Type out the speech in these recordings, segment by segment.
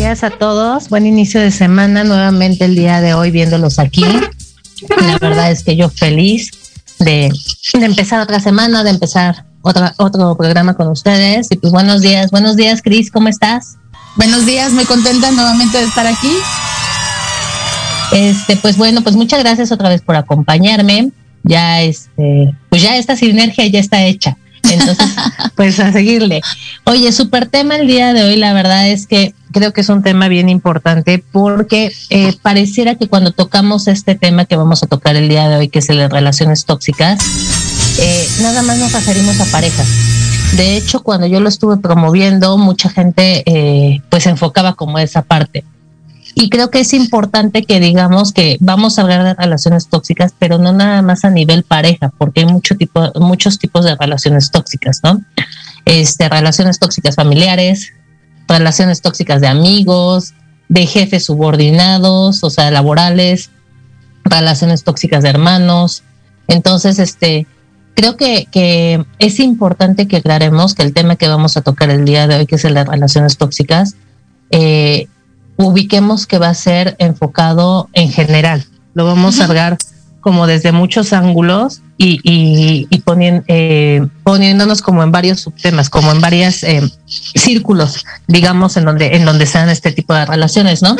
Días a todos. Buen inicio de semana. Nuevamente el día de hoy viéndolos aquí. La verdad es que yo feliz de, de empezar otra semana, de empezar otra, otro programa con ustedes. Y pues buenos días, buenos días, Cris, ¿cómo estás? Buenos días, muy contenta nuevamente de estar aquí. Este, pues bueno, pues muchas gracias otra vez por acompañarme. Ya este, pues ya esta sinergia ya está hecha. Entonces, pues a seguirle. Oye, súper tema el día de hoy, la verdad es que creo que es un tema bien importante porque eh, pareciera que cuando tocamos este tema que vamos a tocar el día de hoy, que es el de relaciones tóxicas, eh, nada más nos referimos a parejas. De hecho, cuando yo lo estuve promoviendo, mucha gente eh, pues se enfocaba como esa parte. Y creo que es importante que digamos que vamos a hablar de relaciones tóxicas, pero no nada más a nivel pareja, porque hay mucho tipo, muchos tipos de relaciones tóxicas, ¿no? Este, relaciones tóxicas familiares, relaciones tóxicas de amigos, de jefes subordinados, o sea, laborales, relaciones tóxicas de hermanos. Entonces, este, creo que, que es importante que aclaremos que el tema que vamos a tocar el día de hoy, que es el de relaciones tóxicas, eh, ubiquemos que va a ser enfocado en general. Lo vamos a hablar como desde muchos ángulos y, y, y ponien- eh, poniéndonos como en varios subtemas, como en varios círculos, digamos, en donde, en donde sean este tipo de relaciones, ¿no?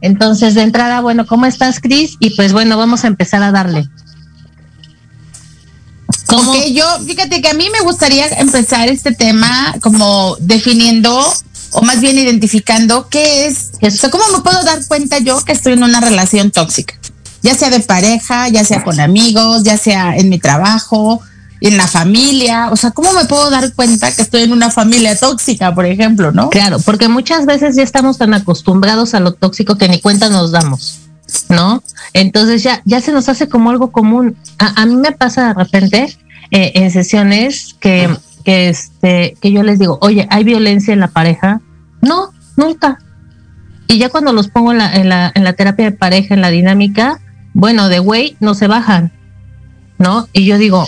Entonces, de entrada, bueno, ¿cómo estás, Cris? Y pues bueno, vamos a empezar a darle. ¿Cómo? Ok, yo, fíjate que a mí me gustaría empezar este tema como definiendo o más bien identificando qué es, o sea, cómo me puedo dar cuenta yo que estoy en una relación tóxica, ya sea de pareja, ya sea con amigos, ya sea en mi trabajo, en la familia, o sea, cómo me puedo dar cuenta que estoy en una familia tóxica, por ejemplo, ¿no? Claro, porque muchas veces ya estamos tan acostumbrados a lo tóxico que ni cuenta nos damos, ¿no? Entonces ya, ya se nos hace como algo común. A, a mí me pasa de repente eh, en sesiones que, que, este, que yo les digo, oye, ¿hay violencia en la pareja? No, nunca. Y ya cuando los pongo en la, en la, en la terapia de pareja, en la dinámica, bueno, de güey, no se bajan, ¿no? Y yo digo,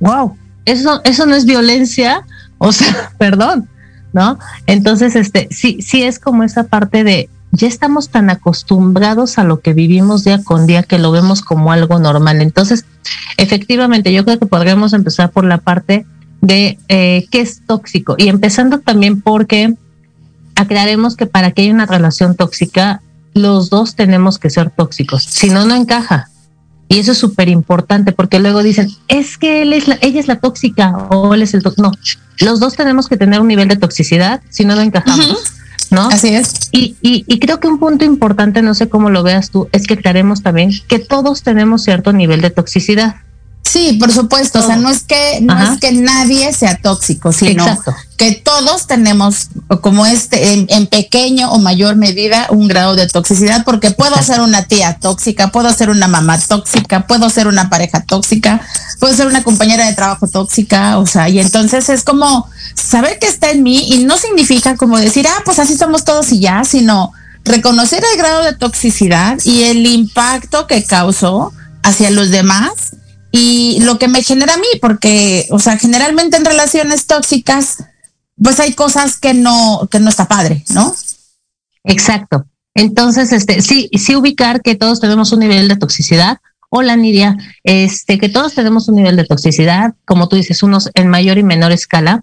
wow, eso, eso no es violencia, o sea, perdón, ¿no? Entonces, este, sí, sí es como esa parte de ya estamos tan acostumbrados a lo que vivimos día con día que lo vemos como algo normal. Entonces, efectivamente, yo creo que podríamos empezar por la parte de eh, qué es tóxico y empezando también porque aclaremos que para que haya una relación tóxica los dos tenemos que ser tóxicos, si no, no encaja. Y eso es súper importante porque luego dicen, es que él es la, ella es la tóxica o él es el tóxico. No, los dos tenemos que tener un nivel de toxicidad, si no, no encajamos. ¿No? Así es. Y, y, y, creo que un punto importante, no sé cómo lo veas tú, es que aclaremos también que todos tenemos cierto nivel de toxicidad. Sí, por supuesto. Todo. O sea, no es que no Ajá. es que nadie sea tóxico, sino Exacto. que todos tenemos, como este, en, en, pequeño o mayor medida, un grado de toxicidad, porque puedo Exacto. ser una tía tóxica, puedo ser una mamá tóxica, puedo ser una pareja tóxica, puedo ser una compañera de trabajo tóxica, o sea, y entonces es como saber que está en mí y no significa como decir, ah, pues así somos todos y ya, sino reconocer el grado de toxicidad y el impacto que causó hacia los demás y lo que me genera a mí, porque, o sea, generalmente en relaciones tóxicas, pues hay cosas que no, que no está padre, ¿no? Exacto. Entonces, este, sí, sí ubicar que todos tenemos un nivel de toxicidad. Hola, Nidia, este, que todos tenemos un nivel de toxicidad, como tú dices, unos en mayor y menor escala.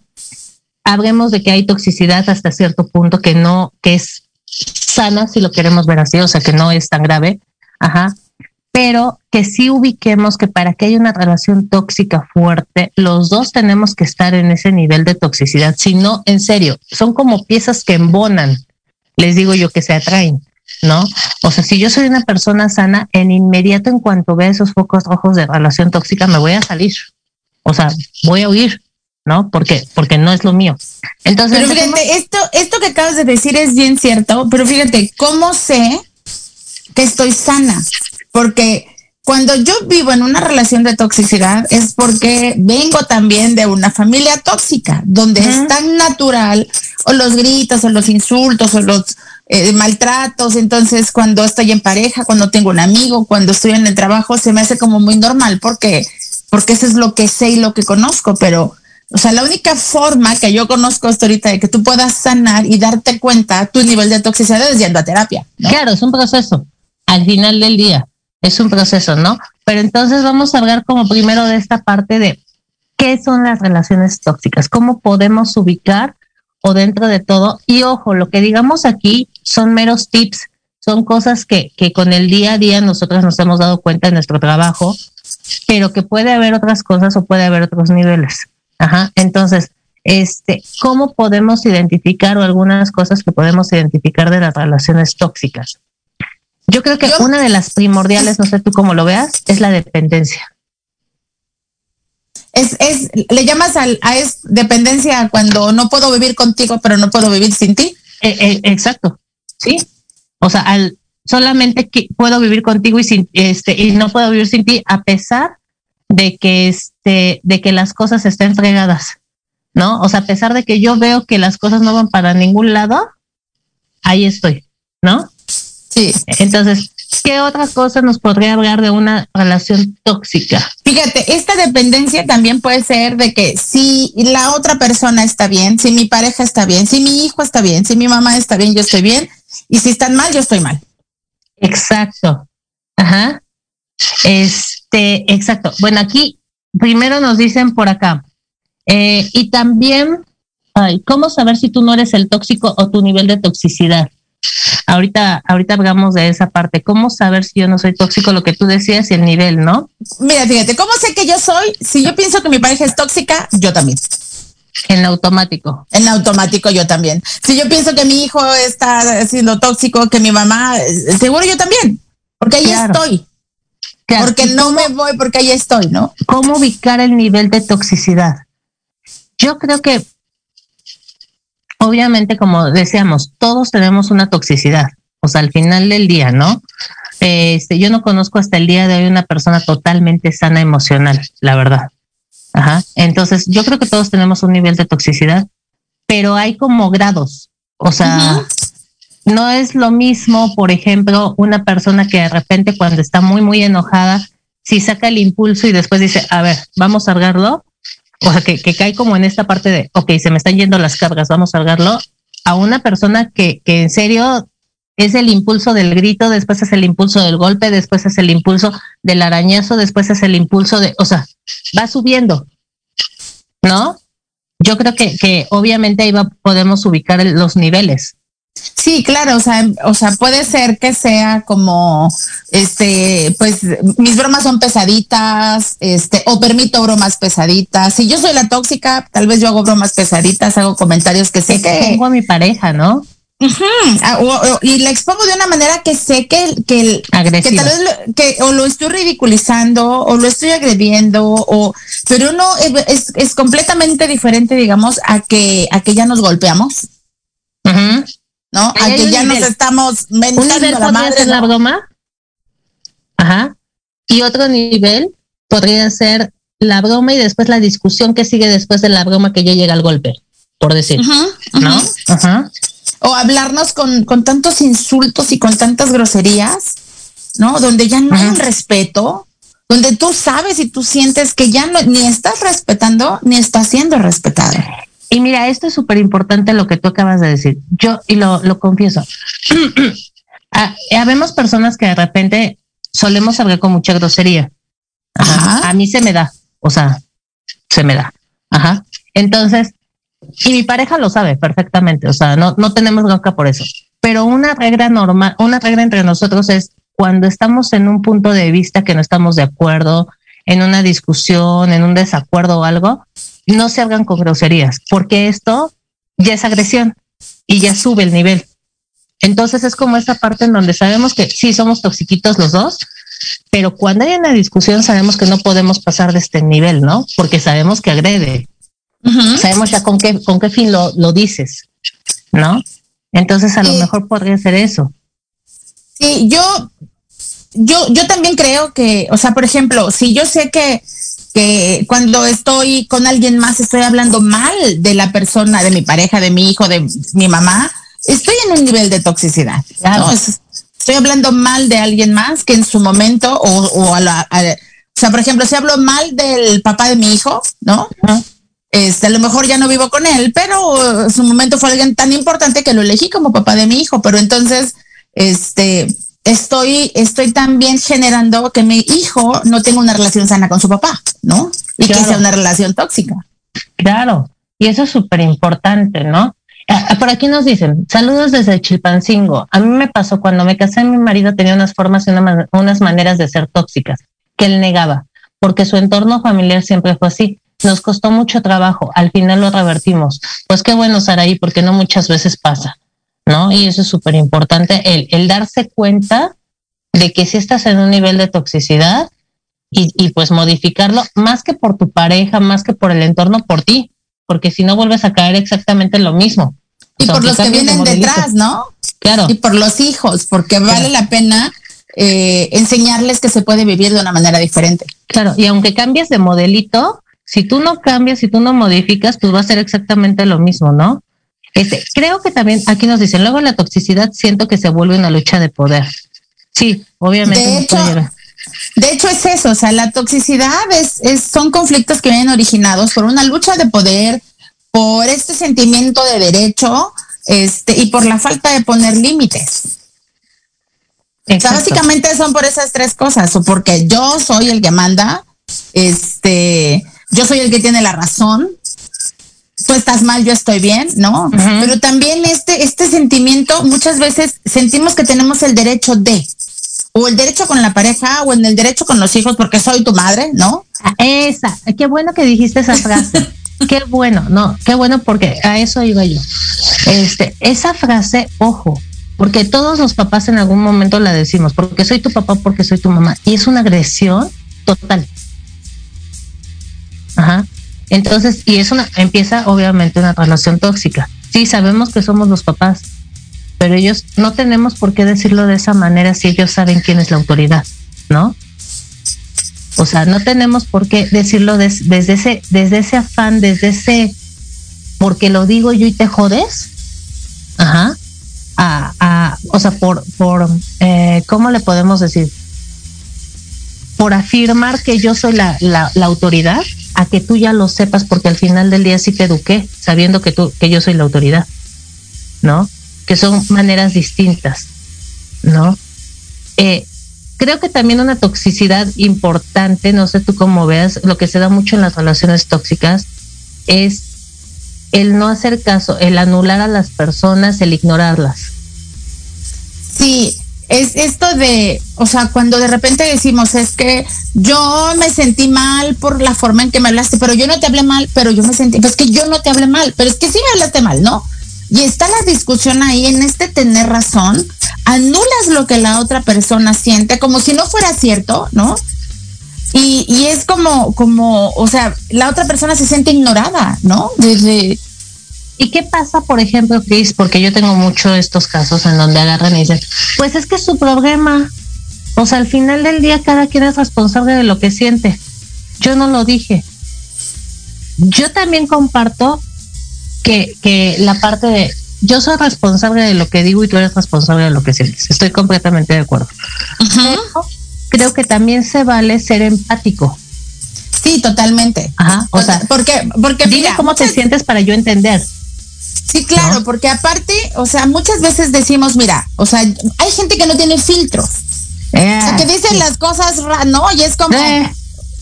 Hablemos de que hay toxicidad hasta cierto punto que no, que es sana, si lo queremos ver así, o sea, que no es tan grave. Ajá pero que sí ubiquemos que para que haya una relación tóxica fuerte, los dos tenemos que estar en ese nivel de toxicidad. Si no, en serio, son como piezas que embonan, les digo yo que se atraen, ¿no? O sea, si yo soy una persona sana, en inmediato en cuanto vea esos focos rojos de relación tóxica, me voy a salir. O sea, voy a huir, ¿no? Porque, porque no es lo mío. Entonces, pero fíjate, esto, esto que acabas de decir es bien cierto, pero fíjate, ¿cómo sé que estoy sana? Porque cuando yo vivo en una relación de toxicidad es porque vengo también de una familia tóxica, donde uh -huh. es tan natural o los gritos o los insultos o los eh, maltratos. Entonces, cuando estoy en pareja, cuando tengo un amigo, cuando estoy en el trabajo, se me hace como muy normal porque, porque eso es lo que sé y lo que conozco, pero o sea, la única forma que yo conozco hasta ahorita de que tú puedas sanar y darte cuenta tu nivel de toxicidad es yendo a terapia. ¿no? Claro, es un proceso. Al final del día, es un proceso, ¿no? Pero entonces vamos a hablar como primero de esta parte de qué son las relaciones tóxicas, cómo podemos ubicar o dentro de todo. Y ojo, lo que digamos aquí son meros tips, son cosas que, que con el día a día nosotros nos hemos dado cuenta en nuestro trabajo, pero que puede haber otras cosas o puede haber otros niveles. Ajá. Entonces, este, ¿cómo podemos identificar o algunas cosas que podemos identificar de las relaciones tóxicas? Yo creo que Yo, una de las primordiales, no sé tú cómo lo veas, es la dependencia. Es, es, le llamas al, a es dependencia cuando no puedo vivir contigo, pero no puedo vivir sin ti. Eh, eh, exacto. Sí. O sea, al solamente que puedo vivir contigo y sin este y no puedo vivir sin ti a pesar de que este de que las cosas estén fregadas, ¿no? O sea, a pesar de que yo veo que las cosas no van para ningún lado, ahí estoy, ¿no? Sí. Entonces, ¿qué otra cosa nos podría hablar de una relación tóxica? Fíjate, esta dependencia también puede ser de que si la otra persona está bien, si mi pareja está bien, si mi hijo está bien, si mi mamá está bien, yo estoy bien, y si están mal, yo estoy mal. Exacto. Ajá. Este, exacto. Bueno, aquí primero nos dicen por acá. Eh, y también, ay, ¿cómo saber si tú no eres el tóxico o tu nivel de toxicidad? Ahorita, ahorita hablamos de esa parte. ¿Cómo saber si yo no soy tóxico? Lo que tú decías y el nivel, ¿no? Mira, fíjate, ¿cómo sé que yo soy? Si yo pienso que mi pareja es tóxica, yo también. En automático. En automático yo también. Si yo pienso que mi hijo está siendo tóxico, que mi mamá, seguro yo también. Porque ahí claro. estoy. Claro. Porque no cómo, me voy, porque ahí estoy, ¿no? ¿Cómo ubicar el nivel de toxicidad? Yo creo que obviamente, como decíamos, todos tenemos una toxicidad, o sea, al final del día, ¿no? Este, yo no conozco hasta el día de hoy una persona totalmente sana emocional, la verdad. Ajá. Entonces, yo creo que todos tenemos un nivel de toxicidad, pero hay como grados. O sea, uh -huh. no es lo mismo, por ejemplo, una persona que de repente cuando está muy, muy enojada, si saca el impulso y después dice, a ver, vamos a cargarlo, o sea, que, cae como en esta parte de, ok, se me están yendo las cargas, vamos a cargarlo, a una persona que, que en serio es el impulso del grito, después es el impulso del golpe, después es el impulso del arañazo, después es el impulso de, o sea, va subiendo, ¿no? Yo creo que, que obviamente ahí va, podemos ubicar los niveles, Sí, claro, o sea, o sea, puede ser que sea como, este, pues mis bromas son pesaditas, este, o permito bromas pesaditas. Si yo soy la tóxica, tal vez yo hago bromas pesaditas, hago comentarios que sé que. Tengo a mi pareja, ¿no? Ah, y la expongo de una manera que sé que, que, que tal vez que o lo estoy ridiculizando o lo estoy agrediendo o pero no es, es completamente diferente digamos a que a que ya nos golpeamos ¿no? A que ya nos estamos mentando la madre. la broma. Ajá. Y otro nivel podría ser la broma y después la discusión que sigue después de la broma que ya llega al golpe, por decir. ¿No? Ajá. O hablarnos con, con tantos insultos y con tantas groserías, ¿no? Donde ya no hay un respeto, donde tú sabes y tú sientes que ya no, ni estás respetando ni estás siendo respetado. Y mira, esto es súper importante lo que tú acabas de decir. Yo, y lo, lo confieso, ah, habemos personas que de repente solemos hablar con mucha grosería. Ajá. A mí se me da, o sea, se me da. Ajá. Entonces, y mi pareja lo sabe perfectamente, o sea, no, no tenemos bronca por eso. Pero una regla normal, una regla entre nosotros es cuando estamos en un punto de vista que no estamos de acuerdo, en una discusión, en un desacuerdo o algo, no se hagan con groserías, porque esto ya es agresión y ya sube el nivel. Entonces es como esa parte en donde sabemos que sí somos toxiquitos los dos, pero cuando hay una discusión sabemos que no podemos pasar de este nivel, ¿no? Porque sabemos que agrede. Sabemos ya con qué, con qué fin lo, lo dices, ¿no? Entonces a lo mejor podría ser eso. Sí, yo, yo, yo también creo que, o sea, por ejemplo, si yo sé que que cuando estoy con alguien más estoy hablando mal de la persona, de mi pareja, de mi hijo, de mi mamá, estoy en un nivel de toxicidad. estoy hablando mal de alguien más que en su momento, o, a la, o sea, por ejemplo, si hablo mal del papá de mi hijo, ¿no? Este, a lo mejor ya no vivo con él, pero en su momento fue alguien tan importante que lo elegí como papá de mi hijo, pero entonces, este, estoy, estoy también generando que mi hijo no tenga una relación sana con su papá, ¿no? Y que sea una relación tóxica. Claro, y eso es súper importante, ¿no? Ah, ah, por aquí nos dicen, saludos desde Chilpancingo. A mí me pasó cuando me casé, mi marido tenía unas formas y unas maneras de ser tóxicas que él negaba, porque su entorno familiar siempre fue así. Nos costó mucho trabajo, al final lo revertimos. Pues qué bueno, Saraí, porque no muchas veces pasa. ¿No? Y eso es súper importante, el, el, darse cuenta de que si estás en un nivel de toxicidad y, y, pues modificarlo más que por tu pareja, más que por el entorno, por ti, porque si no vuelves a caer exactamente lo mismo. Y por los que vienen detrás, ¿no? Claro. Y por los hijos, porque vale la pena eh, enseñarles que se puede vivir de una manera diferente. Claro, y aunque cambies de modelito, si tú no cambias, si tú no modificas, pues va a ser exactamente lo mismo, ¿no? Este, creo que también aquí nos dicen, luego la toxicidad siento que se vuelve una lucha de poder. Sí, obviamente. De hecho, de hecho es eso, o sea, la toxicidad es, es, son conflictos que vienen originados por una lucha de poder, por este sentimiento de derecho, este, y por la falta de poner límites. O sea, básicamente son por esas tres cosas, o porque yo soy el que manda, este, yo soy el que tiene la razón, tú estás mal, yo estoy bien, ¿no? Pero también este, este sentimiento, muchas veces sentimos que tenemos el derecho de, o el derecho con la pareja, o en el derecho con los hijos, porque soy tu madre, ¿no? Esa, qué bueno que dijiste esa frase. qué bueno, no, qué bueno porque a eso iba yo. Este, esa frase, ojo, porque todos los papás en algún momento la decimos, porque soy tu papá, porque soy tu mamá, y es una agresión total. Ajá. Entonces, y es una, empieza obviamente una relación tóxica. Sí, sabemos que somos los papás, pero ellos no tenemos por qué decirlo de esa manera si ellos saben quién es la autoridad, ¿no? O sea, no tenemos por qué decirlo desde ese, desde ese afán, desde ese, porque lo digo yo y te jodes, ajá, a, o sea, por, por, eh, ¿cómo le podemos decir? Por afirmar que yo soy la, la, autoridad, a que tú ya lo sepas porque al final del día sí te eduqué sabiendo que tú que yo soy la autoridad no que son maneras distintas no eh, creo que también una toxicidad importante no sé tú cómo veas lo que se da mucho en las relaciones tóxicas es el no hacer caso, el anular a las personas, el ignorarlas. Sí, es esto de, o sea, cuando de repente decimos, es que yo me sentí mal por la forma en que me hablaste, pero yo no te hablé mal, pero yo me sentí, pues que yo no te hablé mal, pero es que sí me hablaste mal, ¿no? Y está la discusión ahí en este tener razón, anulas lo que la otra persona siente, como si no fuera cierto, ¿no? Y, y es como, como, o sea, la otra persona se siente ignorada, ¿no? Desde, ¿Y qué pasa, por ejemplo, Chris? Porque yo tengo mucho estos casos en donde agarran y dicen, pues es que es su problema. O sea, al final del día cada quien es responsable de lo que siente. Yo no lo dije. Yo también comparto que, que la parte de yo soy responsable de lo que digo y tú eres responsable de lo que sientes. Estoy completamente de acuerdo. Pero creo que también se vale ser empático. sí, totalmente. Ajá. O sea, porque, porque dime mira, cómo te sientes para yo entender. Sí, claro, ¿no? porque aparte, o sea, muchas veces decimos, mira, o sea, hay gente que no tiene filtro, o sea, que dicen las cosas, ¿no? Y es como, Eh,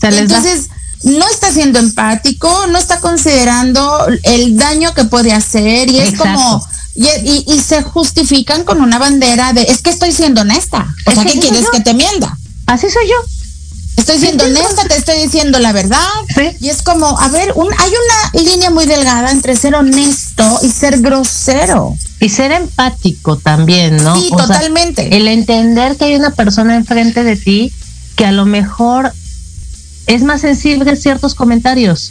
se les da. entonces, no está siendo empático, no está considerando el daño que puede hacer y es Exacto. como, y, y- y se justifican con una bandera de, es que estoy siendo honesta, o sea, ¿qué quieres yo. que te mienta? Así soy yo. Estoy siendo honesta, te estoy diciendo la verdad. Sí. Y es como, a ver, un, hay una línea muy delgada entre ser honesto y ser grosero. Y ser empático también, ¿no? Sí, O sea, totalmente. el entender que hay una persona enfrente de ti que a lo mejor es más sensible a ciertos comentarios.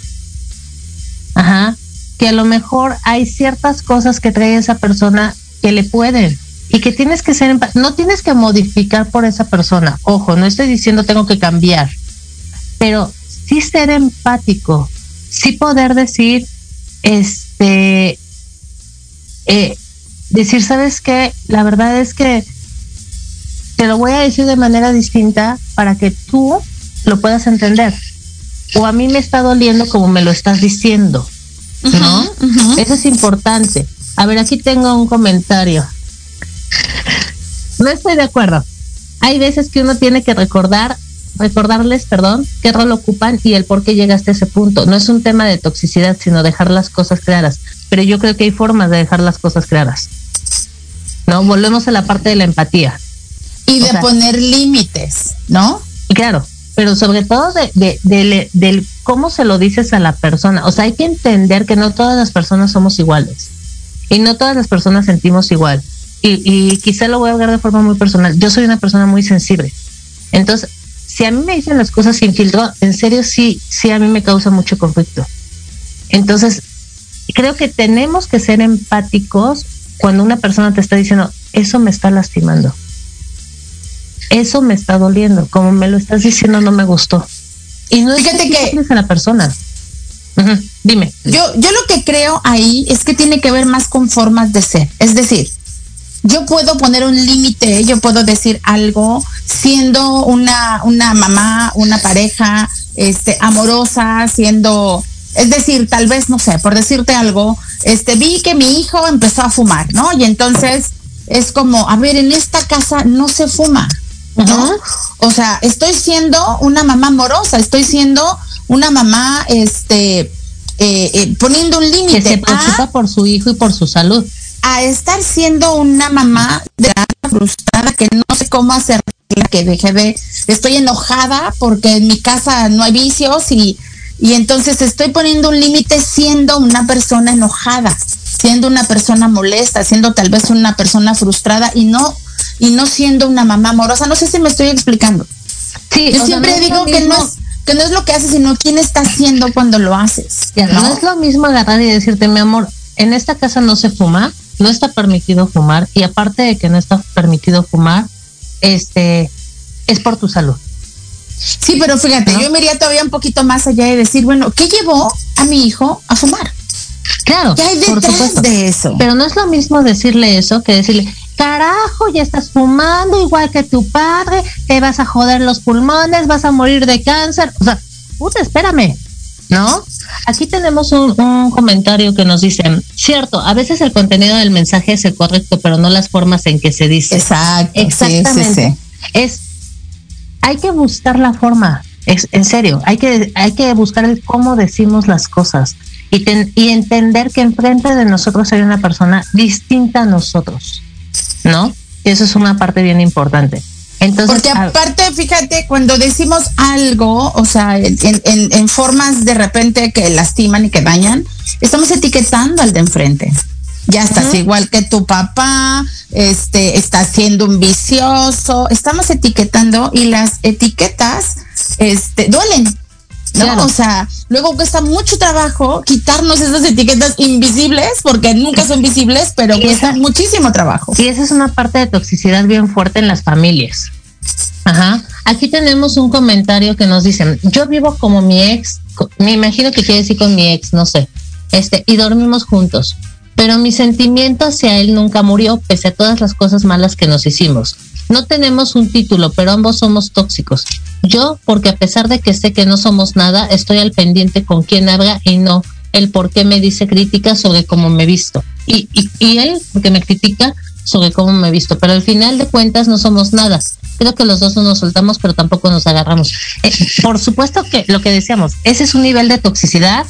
Ajá. Que a lo mejor hay ciertas cosas que trae esa persona que le pueden y que tienes que ser no tienes que modificar por esa persona. Ojo, no estoy diciendo tengo que cambiar, pero sí ser empático, sí poder decir, este, eh, decir, ¿sabes qué? La verdad es que te lo voy a decir de manera distinta para que tú lo puedas entender. O a mí me está doliendo como me lo estás diciendo, ¿no? Eso es importante. A ver, aquí tengo un comentario. No estoy de acuerdo. Hay veces que uno tiene que recordar, recordarles, perdón, qué rol ocupan y el por qué llegaste a ese punto. No es un tema de toxicidad, sino dejar las cosas claras. Pero yo creo que hay formas de dejar las cosas claras. ¿No? Volvemos a la parte de la empatía. Y o de sea- poner límites, ¿no? Claro, pero sobre todo de, de, de- del cómo se lo dices a la persona. O sea, hay que entender que no todas las personas somos iguales. Y no todas las personas sentimos igual. Y, y quizá lo voy a hablar de forma muy personal. Yo soy una persona muy sensible. Entonces, si a mí me dicen las cosas sin filtro, en serio sí, sí a mí me causa mucho conflicto. Entonces, creo que tenemos que ser empáticos cuando una persona te está diciendo, eso me está lastimando eso me está doliendo, como me lo estás diciendo no me gustó. Y no es Fíjate que, que- tú a la persona. Dime. Yo, yo lo que creo ahí es que tiene que ver más con formas de ser. Es decir, yo puedo poner un límite, yo puedo decir algo siendo una, una mamá, una pareja, este, amorosa, siendo, es decir, tal vez, no sé, por decirte algo, este, vi que mi hijo empezó a fumar, ¿no? Y entonces es como, a ver, en esta casa no se fuma, ¿no? O sea, estoy siendo una mamá amorosa, estoy siendo una mamá, este, eh, eh, poniendo un Que se límite preocupa por su hijo y por su salud. A estar siendo una mamá de frustrada que no sé cómo hacer que deje de, estoy enojada porque en mi casa no hay vicios y, y entonces estoy poniendo un límite siendo una persona enojada, siendo una persona molesta, siendo tal vez una persona frustrada y no y no siendo una mamá amorosa. No sé si me estoy explicando. Sí, Yo siempre digo que no es que no es lo que haces, sino quién está haciendo cuando lo haces. Ya, no ¿no? es lo mismo agarrar y decirte, mi amor, en esta casa no se fuma, no está permitido fumar, y aparte de que no está permitido fumar, este es por tu salud. Sí, pero fíjate, ¿No? yo me iría todavía un poquito más allá y decir, bueno, ¿qué llevó a mi hijo a fumar? Claro, ¿Qué hay por detrás supuesto. de eso? Pero no es lo mismo decirle eso que decirle, carajo, ya estás fumando igual que tu padre, te vas a joder los pulmones, vas a morir de cáncer. O sea, puta, espérame, ¿no? Aquí tenemos un, un comentario que nos dice, cierto, a veces el contenido del mensaje es el correcto, pero no las formas en que se dice. Exacto. sí, Exactamente. sí, sí. Es, hay que buscar la forma, es, en serio, hay que, hay que buscar el cómo decimos las cosas. y, y entender que enfrente de nosotros hay una persona distinta a nosotros, ¿no? Y eso es una parte bien importante. Entonces, Porque aparte, fíjate, cuando decimos algo, o sea, en, en, formas de repente que lastiman y que dañan, estamos etiquetando al de enfrente. Ya estás igual que tu papá, este, está siendo un vicioso, estamos etiquetando y las etiquetas, este, duelen. ¿No? O sea, luego cuesta mucho trabajo quitarnos esas etiquetas invisibles, porque nunca son visibles, pero cuesta muchísimo trabajo. Y esa es una parte de toxicidad bien fuerte en las familias. Ajá. Aquí tenemos un comentario que nos dicen, yo vivo como mi ex, me imagino que quiere decir con mi ex, no sé, este, y dormimos juntos. Pero mi sentimiento hacia él nunca murió, pese a todas las cosas malas que nos hicimos. No tenemos un título, pero ambos somos tóxicos. Yo, porque a pesar de que sé que no somos nada, estoy al pendiente con quién habla y no el por qué me dice críticas sobre cómo me he visto. Y, y, él, porque me critica sobre cómo me he visto. Pero al final de cuentas no somos nada. Creo que los dos no nos soltamos, pero tampoco nos agarramos. Eh, por supuesto que lo que decíamos, ese es un nivel de toxicidad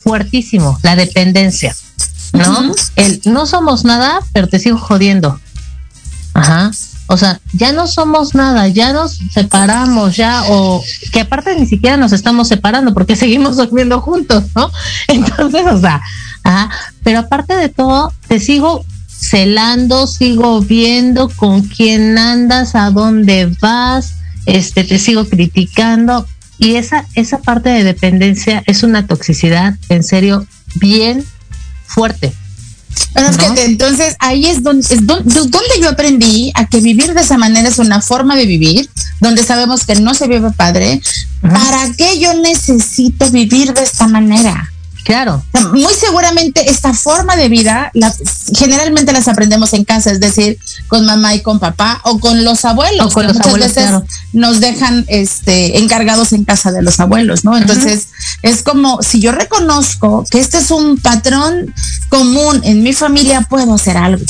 fuertísimo, la dependencia. ¿No? El no somos nada, pero te sigo jodiendo. Ajá. O sea, ya no somos nada, ya nos separamos, ya, o que aparte ni siquiera nos estamos separando porque seguimos durmiendo juntos, ¿no? Entonces, o sea, ah, pero aparte de todo, te sigo celando, sigo viendo con quién andas, a dónde vas, este, te sigo criticando. Y esa, esa parte de dependencia es una toxicidad, en serio, bien fuerte. Bueno, entonces ahí es donde, es donde, yo aprendí a que vivir de esa manera es una forma de vivir, donde sabemos que no se vive padre. ¿Para qué yo necesito vivir de esta manera? Claro. Muy seguramente esta forma de vida, generalmente las aprendemos en casa, es decir, con mamá y con papá o con los abuelos. con los muchas veces nos dejan este, encargados en casa de los abuelos, ¿no? Entonces, es como si yo reconozco que este es un patrón común en mi familia, puedo hacer algo.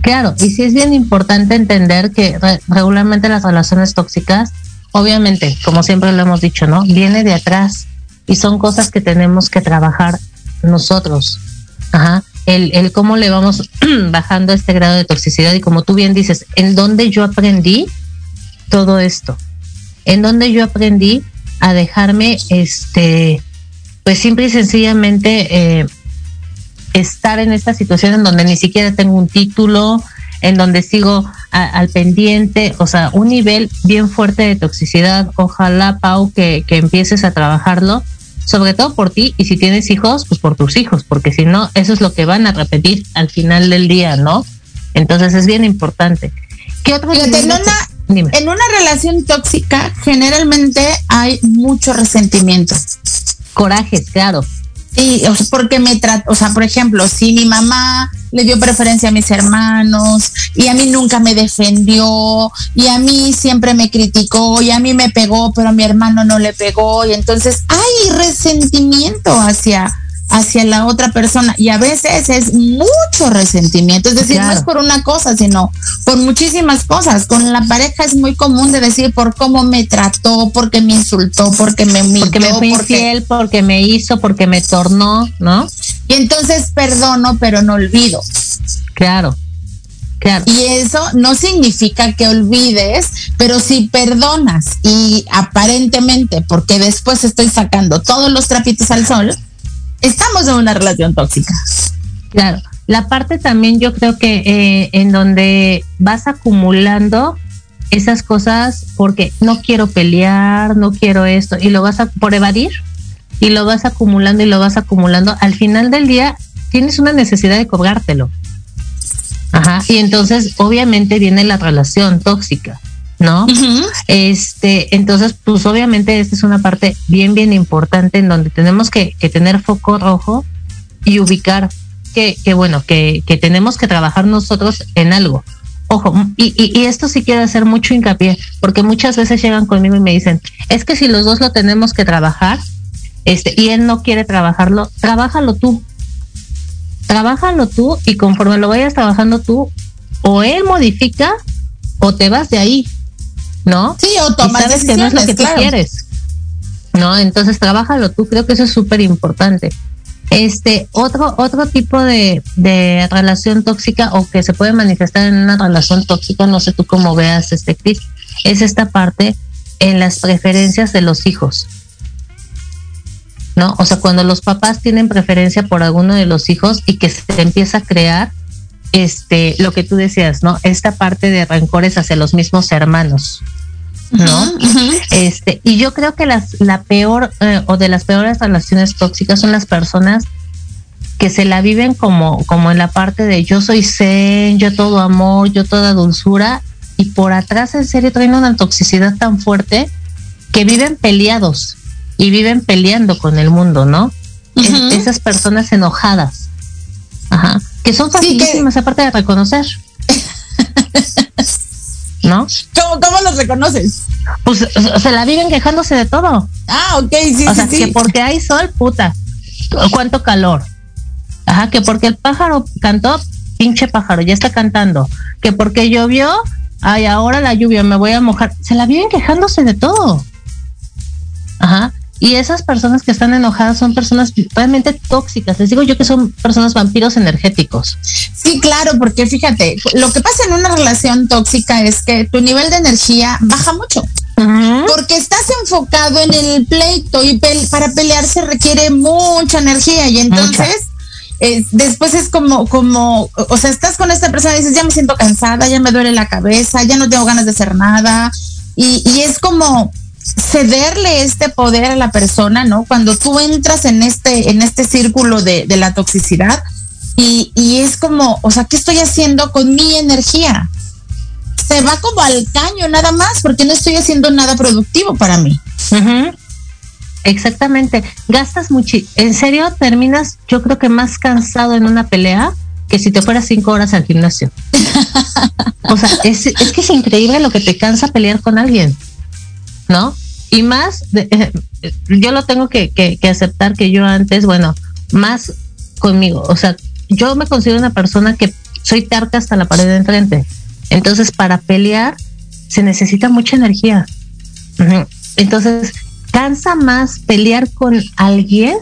Claro, y sí es bien importante entender que regularmente las relaciones tóxicas, obviamente, como siempre lo hemos dicho, ¿no? Viene de atrás y son cosas que tenemos que trabajar nosotros. Ajá. El, el cómo le vamos bajando este grado de toxicidad y como tú bien dices, en dónde yo aprendí todo esto, en donde yo aprendí a dejarme, este, pues simple y sencillamente eh, estar en esta situación en donde ni siquiera tengo un título, en donde sigo al pendiente, o sea, un nivel bien fuerte de toxicidad. Ojalá, Pau, que, que empieces a trabajarlo, sobre todo por ti y si tienes hijos, pues por tus hijos, porque si no, eso es lo que van a repetir al final del día, ¿no? Entonces es bien importante. ¿Qué otro en, una, en una relación tóxica generalmente hay mucho resentimiento. Corajes, claro. Sí, o sea, porque me trata, o sea, por ejemplo, si mi mamá le dio preferencia a mis hermanos y a mí nunca me defendió y a mí siempre me criticó y a mí me pegó, pero a mi hermano no le pegó y entonces hay resentimiento hacia hacia la otra persona y a veces es mucho resentimiento, es decir, no es por una cosa, sino por muchísimas cosas. Con la pareja es muy común de decir por cómo me trató, porque me insultó, porque me humilló, porque me fui infiel, porque me hizo, porque me tornó, ¿no? Y entonces perdono, pero no olvido. Claro. Claro. Y eso no significa que olvides, pero si perdonas y aparentemente, porque después estoy sacando todos los trapitos al sol, estamos en una relación tóxica. Claro, la parte también yo creo que eh, en donde vas acumulando esas cosas porque no quiero pelear, no quiero esto, y lo vas a por evadir, y lo vas acumulando y lo vas acumulando, al final del día tienes una necesidad de cobrártelo. Ajá, y entonces obviamente viene la relación tóxica. ¿No? Este, entonces, pues obviamente esta es una parte bien, bien importante en donde tenemos que, tener foco rojo y ubicar que, que bueno, que, que, tenemos que trabajar nosotros en algo. Ojo, y, y, esto sí quiero hacer mucho hincapié, porque muchas veces llegan conmigo y me dicen, es que si los dos lo tenemos que trabajar, este, y él no quiere trabajarlo, trabájalo tú. Trabájalo tú y conforme lo vayas trabajando tú, o él modifica o te vas de ahí. ¿No? Sí, o tomas sabes que no es lo que tú quieres. ¿No? Entonces, trabájalo tú, creo que eso es súper importante. Este, otro, otro tipo de, de relación tóxica o que se puede manifestar en una relación tóxica, no sé tú cómo veas este Cris, es esta parte en las preferencias de los hijos. ¿No? O sea, cuando los papás tienen preferencia por alguno de los hijos y que se empieza a crear este lo que tú decías, ¿no? Esta parte de rencores hacia los mismos hermanos. ¿No? Este, y yo creo que las, la peor eh, o de las peores relaciones tóxicas son las personas que se la viven como, como en la parte de yo soy zen, yo todo amor, yo toda dulzura, y por atrás en serio traen una toxicidad tan fuerte que viven peleados y viven peleando con el mundo, ¿no? esas personas enojadas, ajá, que son facilísimas aparte de reconocer. ¿no? ¿Cómo, cómo los reconoces? Pues se la viven quejándose de todo. Ah, ok, sí, o sí, sea, sí. que porque hay sol, puta, cuánto calor. Ajá, que porque el pájaro cantó, pinche pájaro, ya está cantando. Que porque llovió, ay, ahora la lluvia, me voy a mojar. Se la viven quejándose de todo. Ajá. Y esas personas que están enojadas son personas realmente tóxicas. Les digo yo que son personas vampiros energéticos. Sí, claro, porque fíjate, lo que pasa en una relación tóxica es que tu nivel de energía baja mucho. Porque estás enfocado en el pleito y pel para pelear se requiere mucha energía y entonces eh, después es como, como, o sea, estás con esta persona y dices, ya me siento cansada, ya me duele la cabeza, ya no tengo ganas de hacer nada y, y es como cederle este poder a la persona, ¿no? Cuando tú entras en este, en este círculo de, de la toxicidad y, y es como, o sea, ¿qué estoy haciendo con mi energía? Se va como al caño nada más porque no estoy haciendo nada productivo para mí. Exactamente. Gastas mucho. En serio, terminas, yo creo que más cansado en una pelea que si te fueras cinco horas al gimnasio. o sea, es, es, que es increíble lo que te cansa pelear con alguien, ¿no? Y más, yo lo tengo que, aceptar que yo antes, bueno, más conmigo. O sea, yo me considero una persona que soy tarca hasta la pared de enfrente. Entonces, para pelear se necesita mucha energía. Entonces, cansa más pelear con alguien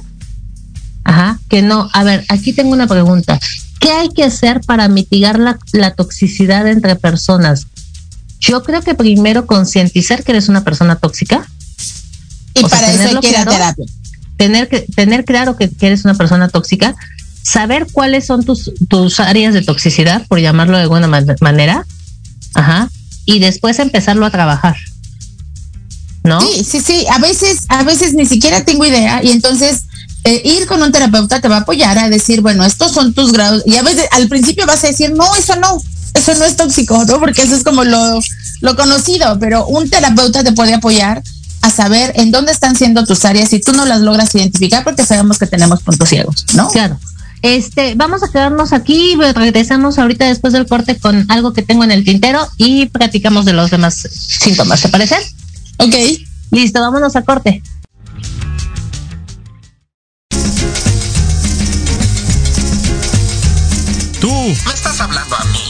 Ajá, que no. A ver, aquí tengo una pregunta. ¿Qué hay que hacer para mitigar la toxicidad entre personas? Yo creo que primero concientizar que eres una persona tóxica. Y para sea, eso hay que ir a terapia. Tener, que, tener claro que, que, eres una persona tóxica, saber cuáles son tus, tus áreas de toxicidad, por llamarlo de alguna man manera, ajá, y después empezarlo a trabajar. ¿No? Sí, sí, sí. A veces, a veces ni siquiera tengo idea y entonces eh, ir con un terapeuta te va a apoyar a decir, bueno, estos son tus grados. Y a veces al principio vas a decir, no, eso no, eso no es tóxico, ¿no? Porque eso es como lo, lo conocido, pero un terapeuta te puede apoyar a saber en dónde están siendo tus áreas y tú no las logras identificar porque sabemos que tenemos puntos ciegos, ¿no? Claro. Este, vamos a quedarnos aquí, regresamos ahorita después del corte con algo que tengo en el tintero y platicamos de los demás síntomas, ¿te parece? Ok. Listo, vámonos a corte. Tú. ¿Me estás hablando a mí?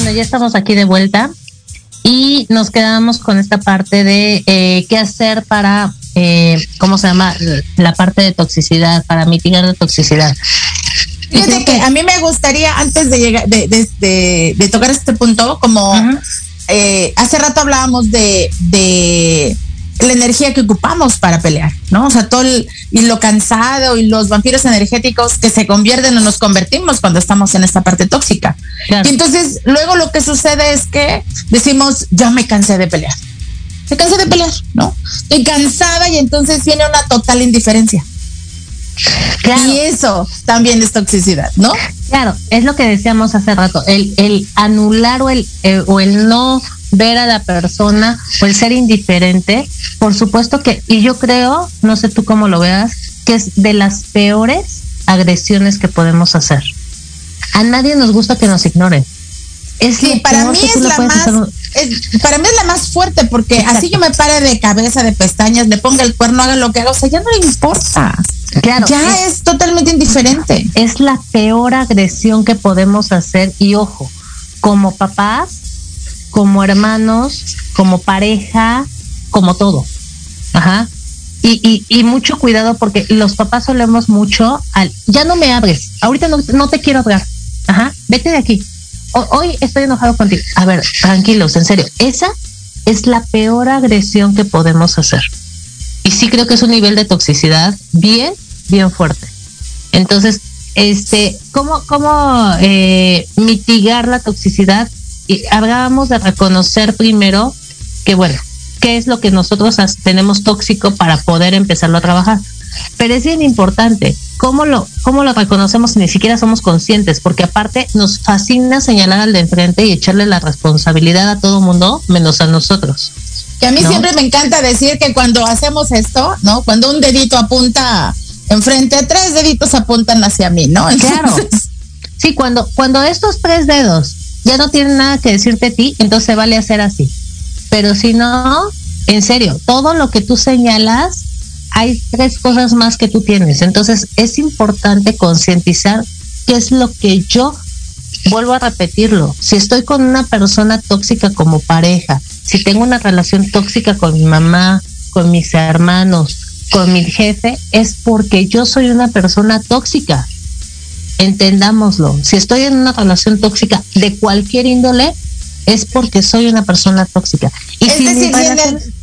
Bueno, ya estamos aquí de vuelta y nos quedamos con esta parte de eh, qué hacer para, eh, ¿cómo se llama? La parte de toxicidad, para mitigar la toxicidad. Fíjate que a mí me gustaría, antes de llegar, de, de- de- de tocar este punto, como eh, hace rato hablábamos de, de la energía que ocupamos para pelear, ¿no? O sea, todo el, y lo cansado y los vampiros energéticos que se convierten o nos convertimos cuando estamos en esta parte tóxica. Claro. Y entonces, luego lo que sucede es que decimos, ya me cansé de pelear. Me cansé de pelear, ¿no? Estoy cansada y entonces viene una total indiferencia. Claro. Y eso también es toxicidad, ¿no? Claro, es lo que decíamos hace rato, el, el anular o el, eh, o el no ver a la persona o el ser indiferente, por supuesto que, y yo creo, no sé tú cómo lo veas, que es de las peores agresiones que podemos hacer. A nadie nos gusta que nos ignoren. Es Sí, para mí es la más, un- es- para mí es la más fuerte porque Exacto. así yo me pare de cabeza, de pestañas, le ponga el cuerno, haga lo que haga, o sea, ya no le importa. Claro, ya es, totalmente indiferente. es la peor agresión que podemos hacer y ojo, como papás, como hermanos, como pareja, como todo. Ajá. Y, y, mucho cuidado porque los papás solemos mucho al, ya no me abres, ahorita no, no te quiero hablar. Ajá, vete de aquí. Hoy estoy enojado contigo. A ver, tranquilos, en serio, esa es la peor agresión que podemos hacer. Y sí creo que es un nivel de toxicidad bien, bien fuerte. Entonces, este, ¿cómo, cómo eh, mitigar la toxicidad? Y hablábamos de reconocer primero que, bueno, qué es lo que nosotros tenemos tóxico para poder empezarlo a trabajar. Pero es bien importante, ¿cómo lo, cómo lo reconocemos si ni siquiera somos conscientes? Porque aparte nos fascina señalar al de enfrente y echarle la responsabilidad a todo mundo, menos a nosotros. Que a mí ¿No? siempre me encanta decir que cuando hacemos esto, ¿no? Cuando un dedito apunta enfrente, tres deditos apuntan hacia mí, ¿no? Claro. Sí, cuando, cuando estos tres dedos ya no tienen nada que decirte a ti, entonces vale hacer así. Pero si no, en serio, todo lo que tú señalas, hay tres cosas más que tú tienes. Entonces es importante concientizar qué es lo que yo vuelvo a repetirlo. Si estoy con una persona tóxica como pareja, si tengo una relación tóxica con mi mamá, con mis hermanos, con mi jefe, es porque yo soy una persona tóxica entendámoslo. Si estoy en una relación tóxica de cualquier índole, es porque soy una persona tóxica. Y Es si decir, si en, el,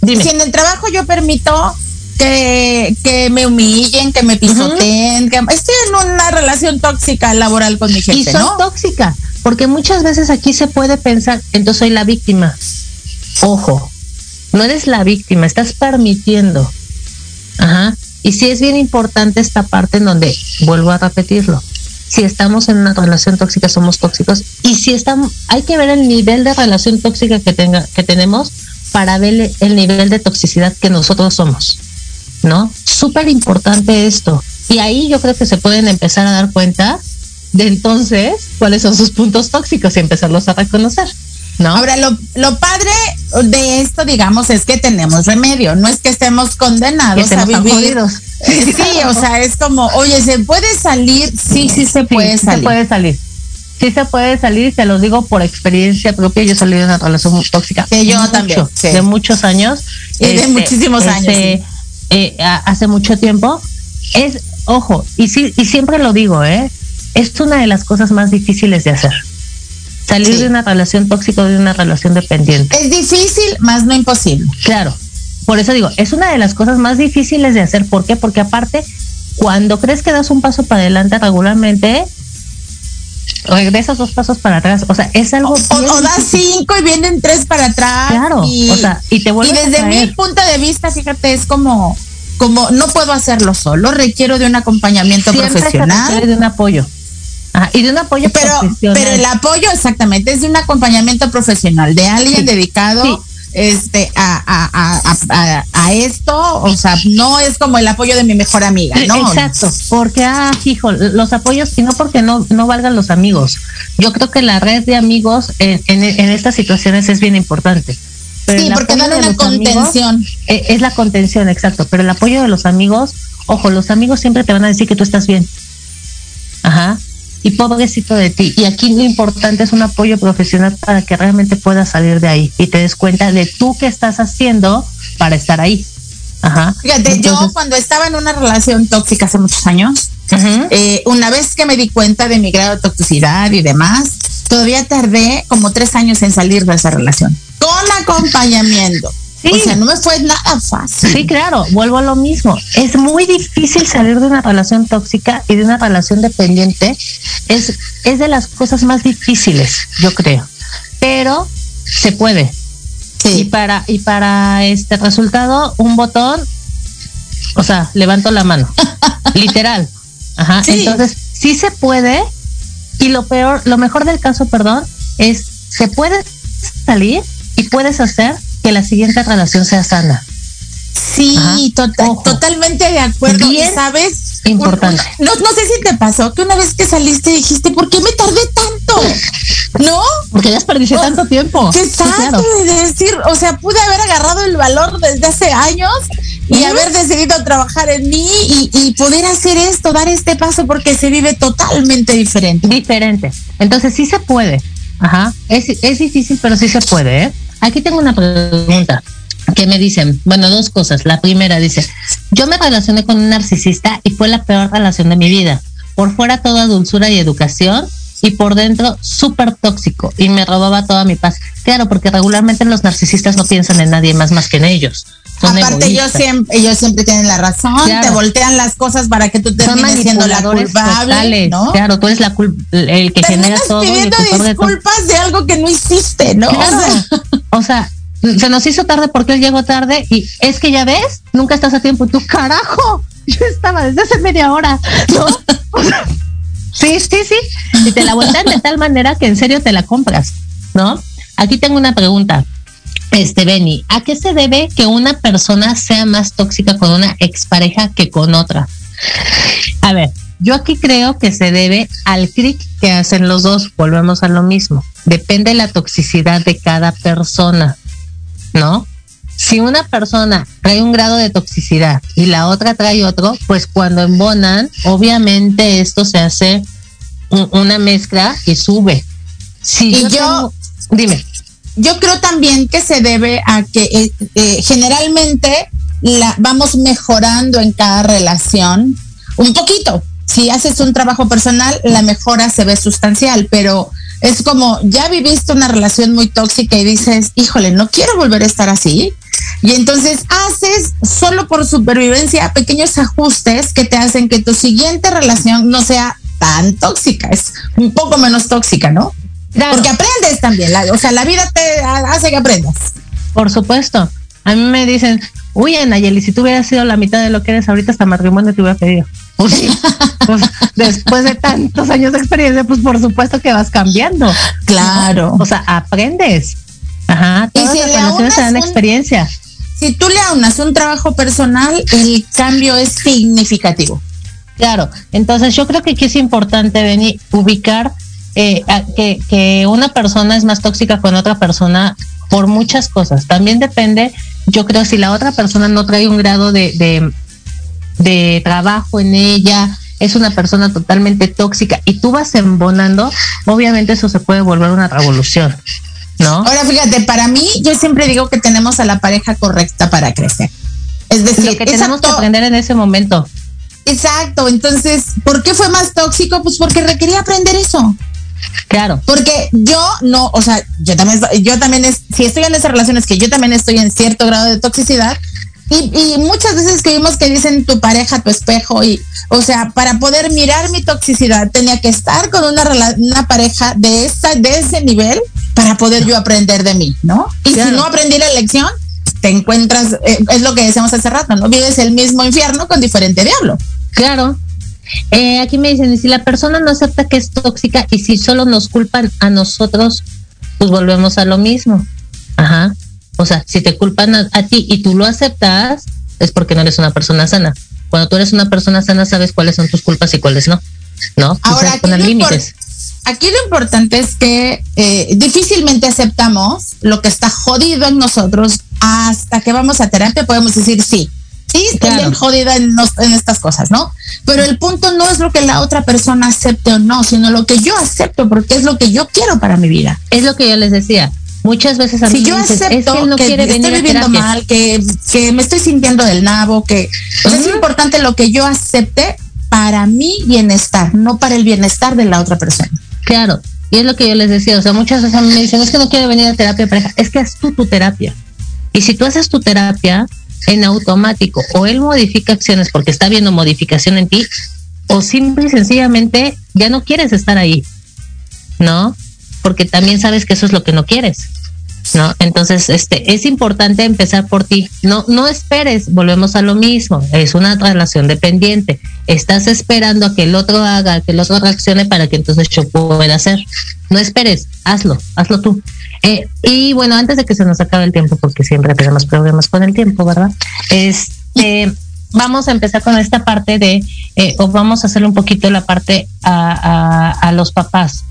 Dime. si en el trabajo yo permito que, que me humillen, que me pisoteen, que estoy en una relación tóxica laboral con mi y jefe, soy ¿no? tóxica, porque muchas veces aquí se puede pensar, entonces soy la víctima. Ojo, no eres la víctima, estás permitiendo. Ajá. Y sí es bien importante esta parte en donde, vuelvo a repetirlo, si estamos en una relación tóxica somos tóxicos y si estamos, hay que ver el nivel de relación tóxica que tenga, que tenemos para ver el nivel de toxicidad que nosotros somos, ¿no? Súper importante esto. Y ahí yo creo que se pueden empezar a dar cuenta de entonces cuáles son sus puntos tóxicos y empezarlos a reconocer. ¿no? Ahora, lo, lo padre de esto, digamos, es que tenemos remedio. No es que estemos condenados Que a vivir. Eh, Sí, o sea, es como, oye, ¿se puede salir? Sí, sí se puede sí salir. se puede salir. Sí se puede salir, te lo digo por experiencia propia. Yo salí de una relación muy tóxica. Que yo mucho, también, sí. De muchos años. Y de muchísimos años, eh, a- hace mucho tiempo. Es, ojo, y sí, y siempre lo digo, ¿eh? Es una de las cosas más difíciles de hacer. Salir Sí. de una relación tóxica o de una relación dependiente. Es difícil, más no imposible. Claro. Por eso digo, es una de las cosas más difíciles de hacer. ¿Por qué? Porque aparte, cuando crees que das un paso para adelante regularmente, regresas dos pasos para atrás. O sea, es algo. O, o das cinco y vienen tres para atrás. Claro, Y, o sea, y te y vuelves a desde mi punto de vista, fíjate, es como, como no puedo hacerlo solo, requiero de un acompañamiento Siempre profesional. de un apoyo. Ajá, y de un apoyo Pero, profesional. pero el apoyo exactamente es de un acompañamiento profesional, de alguien Sí, dedicado sí. este a, a, a, a- esto, o sea, no es como el apoyo de mi mejor amiga, ¿no? Exacto, porque, ah, hijo, los apoyos, y no porque no, no valgan los amigos. Yo creo que la red de amigos en, en, en estas situaciones es bien importante. Pero Sí, porque dan una amigos, contención. eh, es la contención, exacto. Pero el apoyo de los amigos, ojo, los amigos siempre te van a decir que tú estás bien. Ajá. Y pobrecito de ti. Y aquí lo importante es un apoyo profesional para que realmente puedas salir de ahí y te des cuenta de tú qué estás haciendo para estar ahí. Ajá. Fíjate, yo Entonces, cuando estaba en una relación tóxica hace muchos años, ujú. eh, una vez que me di cuenta de mi grado de toxicidad y demás, todavía tardé como tres años en salir de esa relación. Con acompañamiento. Sí. O sea, no me fue nada fácil. Sí, claro, vuelvo a lo mismo. Es muy difícil salir de una relación tóxica y de una relación dependiente. Es, es de las cosas más difíciles, yo creo. Pero se puede. Y Sí. para, y para este resultado, un botón, o sea, levanto la mano. Literal. Ajá. Sí. Entonces, sí se puede. Y lo peor, lo mejor del caso, perdón, es se puede salir y puedes hacer que la siguiente relación sea sana. Sí, total, Ojo. totalmente de acuerdo. Bien sabes, importante. No, no sé si te pasó que una vez que saliste dijiste, ¿por qué me tardé tanto? ¿No? Porque ya desperdicié Oh, tanto tiempo. ¿Qué Sí, claro. de decir? O sea, pude haber agarrado el valor desde hace años y haber decidido trabajar en mí y, y poder hacer esto, dar este paso porque se vive totalmente diferente. Diferente. Entonces sí se puede. Ajá. Es, es difícil, pero sí se puede. ¿eh? Aquí tengo una pregunta que me dicen, bueno, dos cosas. La primera dice, yo me relacioné con un narcisista y fue la peor relación de mi vida. Por fuera toda dulzura y educación y por dentro súper tóxico y me robaba toda mi paz. Claro, porque regularmente los narcisistas no piensan en nadie más más que en ellos. Aparte, ellos egoístas. siempre, ellos siempre tienen la razón, Claro. te voltean las cosas para que tú son termines siendo la culpable. ¿no? Claro, tú eres la cul- el que genera todo pidiendo disculpas de algo que no hiciste, ¿no? Claro. O sea, se nos hizo tarde porque él llegó tarde y es que ya ves, nunca estás a tiempo. Tú, carajo, yo estaba desde hace media hora, ¿no? Sí, sí, sí. Y te la voltean de tal manera que en serio te la compras, ¿no? Aquí tengo una pregunta. Este, Benny, ¿a qué se debe que una persona sea más tóxica con una expareja que con otra? A ver, yo aquí creo que se debe al clic que hacen los dos. Volvemos a lo mismo. Depende de la toxicidad de cada persona, ¿no? Si una persona trae un grado de toxicidad y la otra trae otro, pues cuando embonan, obviamente esto se hace un- una mezcla y sube. Si Y yo, yo- tengo- dime, yo creo también que se debe a que eh, eh, generalmente la, vamos mejorando en cada relación un poquito. Si haces un trabajo personal, la mejora se ve sustancial, pero es como ya viviste una relación muy tóxica y dices, híjole, no quiero volver a estar así. Y entonces haces solo por supervivencia pequeños ajustes que te hacen que tu siguiente relación no sea tan tóxica, es un poco menos tóxica, ¿no? Claro. Porque aprendes también, la- o sea, la vida te ha- hace que aprendas. Por supuesto. A mí me dicen, uy, Nayeli, si tú hubieras sido la mitad de lo que eres ahorita, hasta matrimonio te hubiera pedido. Pues. Pues, después de tantos años de experiencia, pues por supuesto que vas cambiando. Claro. O sea, aprendes. Ajá. Todas si las relaciones te dan un- experiencia. Si tú le aunas un trabajo personal, el cambio es significativo. Claro. Entonces, yo creo que aquí es importante, Benny, ubicar eh, que, que una persona es más tóxica con otra persona por muchas cosas. También depende, yo creo, si la otra persona no trae un grado de, de, de trabajo en ella, es una persona totalmente tóxica y tú vas embonando, obviamente eso se puede volver una revolución, ¿no? Ahora fíjate, para mí yo siempre digo que tenemos a la pareja correcta para crecer. Es decir, lo que tenemos que aprender en ese momento. Exacto, entonces, ¿por qué fue más tóxico? Pues porque requería aprender eso. Claro. Porque yo no, o sea, yo también, yo también es, si estoy en esas relaciones que yo también estoy en cierto grado de toxicidad, y, y, muchas veces que vimos que dicen tu pareja, tu espejo, y, o sea, para poder mirar mi toxicidad tenía que estar con una, una pareja de, esa, de ese nivel para poder yo aprender de mí, ¿no? Y claro. si no aprendí la lección, te encuentras, eh, es lo que decíamos hace rato, ¿no? Vives el mismo infierno con diferente diablo. Claro. Eh, aquí me dicen, y si la persona no acepta que es tóxica y si solo nos culpan a nosotros, pues volvemos a lo mismo. Ajá. O sea, si te culpan a, a, ti y tú lo aceptas, es porque no eres una persona sana. Cuando tú eres una persona sana, sabes cuáles son tus culpas y cuáles no. ¿No? Ahora, aquí poner límites. Aquí lo importante es que eh, difícilmente aceptamos lo que está jodido en nosotros hasta que vamos a terapia. Podemos decir sí, sí, estoy claro. bien jodida en, en, estas cosas, ¿no? Pero el punto no es lo que la otra persona acepte o no, sino lo que yo acepto, porque es lo que yo quiero para mi vida. Es lo que yo les decía muchas veces a mí si yo dices, acepto es que, él no que quiere estoy venir viviendo mal, que, que me estoy sintiendo del nabo, que uh -huh. es importante lo que yo acepte para mi bienestar, no para el bienestar de la otra persona. Claro, y es lo que yo les decía, o sea, muchas veces a mí me dicen, es que no quiere venir a terapia de pareja, es que haz tú tu terapia. Y si tú haces tu terapia en automático o él modifica acciones porque está viendo modificación en ti, o simple y sencillamente ya no quieres estar ahí, ¿no? Porque también sabes que eso es lo que no quieres. ¿No? Entonces, este, es importante empezar por ti. No, no esperes, volvemos a lo mismo, es una relación dependiente. Estás esperando a que el otro haga, que el otro reaccione para que entonces yo pueda hacer. No esperes, hazlo, hazlo tú. Eh, y bueno, antes de que se nos acabe el tiempo, porque siempre tenemos problemas con el tiempo, ¿verdad? Este, vamos a empezar con esta parte de, eh, o vamos a hacer un poquito la parte a, a, a los papás.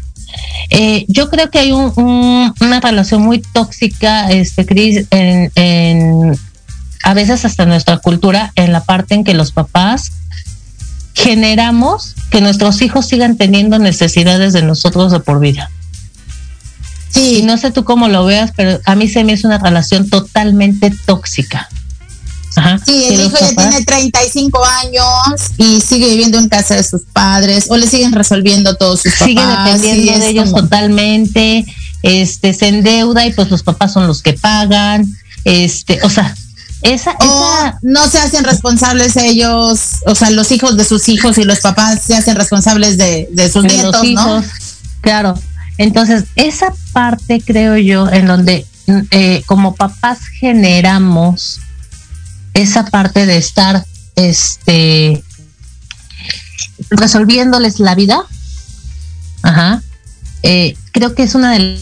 Eh, yo creo que hay un, un, una relación muy tóxica, este, Cris, en, en, a veces hasta nuestra cultura, en la parte en que los papás generamos que nuestros hijos sigan teniendo necesidades de nosotros de por vida. Sí. Y no sé tú cómo lo veas, pero a mí se me es una relación totalmente tóxica. Ajá. Sí, el hijo ya tiene 35 años y sigue viviendo en casa de sus padres o le siguen resolviendo todos sus sigue papás. Sigue dependiendo sí, de ellos como... totalmente, este, se endeuda y pues los papás son los que pagan, este, o sea, esa, o no se hacen responsables ellos, o sea, los hijos de sus hijos y los papás se hacen responsables de, de sus de nietos, los hijos, ¿no? Claro. Entonces, esa parte creo yo en donde eh, como papás generamos esa parte de estar este resolviéndoles la vida ajá eh, creo que es una de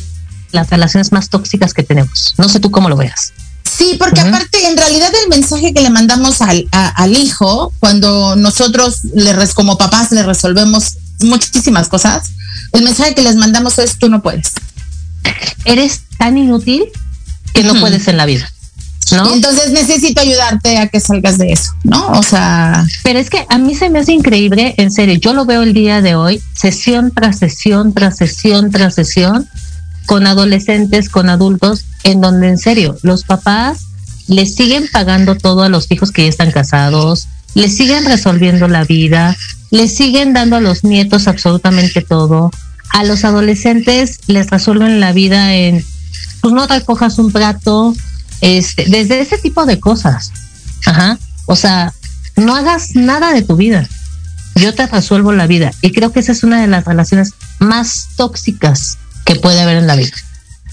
las relaciones más tóxicas que tenemos no sé tú cómo lo veas Sí, porque uh -huh. aparte, en realidad el mensaje que le mandamos al, a, al hijo, cuando nosotros le res, como papás le resolvemos muchísimas cosas, el mensaje que les mandamos es tú no puedes. Eres tan inútil que no uh -huh. puedes en la vida. ¿No? Entonces necesito ayudarte a que salgas de eso, ¿no? O sea. Pero es que a mí se me hace increíble, en serio, yo lo veo el día de hoy, sesión tras sesión, tras sesión, tras sesión, con adolescentes, con adultos, en donde en serio, los papás les siguen pagando todo a los hijos que ya están casados, les siguen resolviendo la vida, les siguen dando a los nietos absolutamente todo, a los adolescentes les resuelven la vida en, pues no recojas un plato, este, desde ese tipo de cosas. Ajá. O sea, no hagas nada de tu vida. Yo te resuelvo la vida. Y creo que esa es una de las relaciones más tóxicas que puede haber en la vida.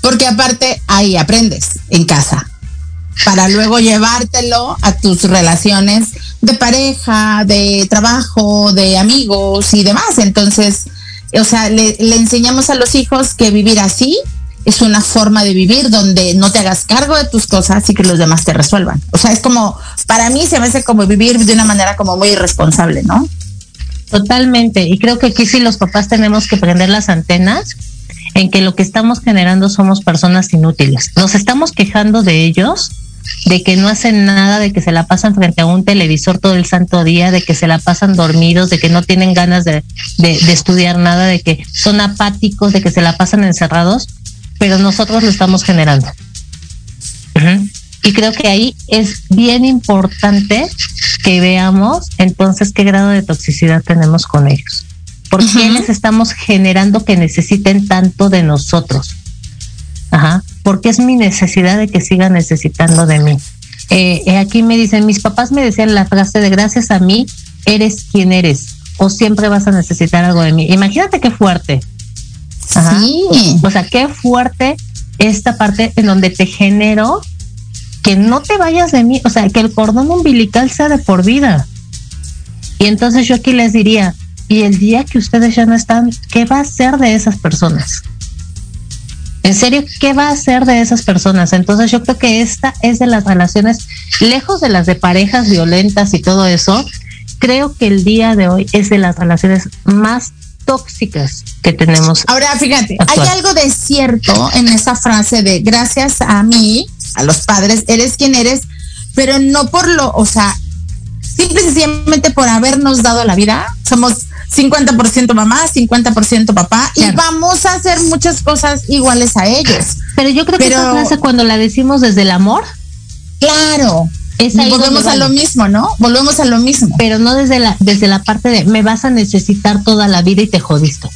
Porque aparte ahí aprendes en casa para luego llevártelo a tus relaciones de pareja, de trabajo, de amigos y demás. Entonces, o sea, le, le enseñamos a los hijos que vivir así es una forma de vivir donde no te hagas cargo de tus cosas y que los demás te resuelvan. O sea, es como, para mí se me hace como vivir de una manera como muy irresponsable, ¿no? Totalmente. Y creo que aquí sí los papás tenemos que prender las antenas en que lo que estamos generando somos personas inútiles. Nos estamos quejando de ellos, de que no hacen nada, de que se la pasan frente a un televisor todo el santo día, de que se la pasan dormidos, de que no tienen ganas de, de, de estudiar nada, de que son apáticos, de que se la pasan encerrados, pero nosotros lo estamos generando. Y creo que ahí es bien importante que veamos entonces qué grado de toxicidad tenemos con ellos. ¿Por qué les estamos generando que necesiten tanto de nosotros? Ajá. Porque es mi necesidad de que sigan necesitando de mí. Eh, eh, aquí me dicen, mis papás me decían la frase de gracias a mí eres quien eres o siempre vas a necesitar algo de mí. Imagínate qué fuerte. Sí. O sea, qué fuerte esta parte en donde te genero que no te vayas de mí, o sea, que el cordón umbilical sea de por vida. Y entonces yo aquí les diría, y el día que ustedes ya no están, ¿qué va a ser de esas personas? En serio, ¿qué va a ser de esas personas? Entonces yo creo que esta es de las relaciones, lejos de las de parejas violentas y todo eso, creo que el día de hoy es de las relaciones más tóxicas que tenemos. Ahora, fíjate, hay algo de cierto en esa frase de gracias a mí, a los padres, eres quien eres, pero no por lo, o sea, simple y sencillamente por habernos dado la vida. Somos 50% mamá, 50% papá y vamos a hacer muchas cosas iguales a ellos. Pero yo creo que esa frase cuando la decimos desde el amor, Claro. Es ahí Volvemos a lo mismo, ¿no? Volvemos a lo mismo. pero no desde la desde la parte de me vas a necesitar toda la vida y te jodiste.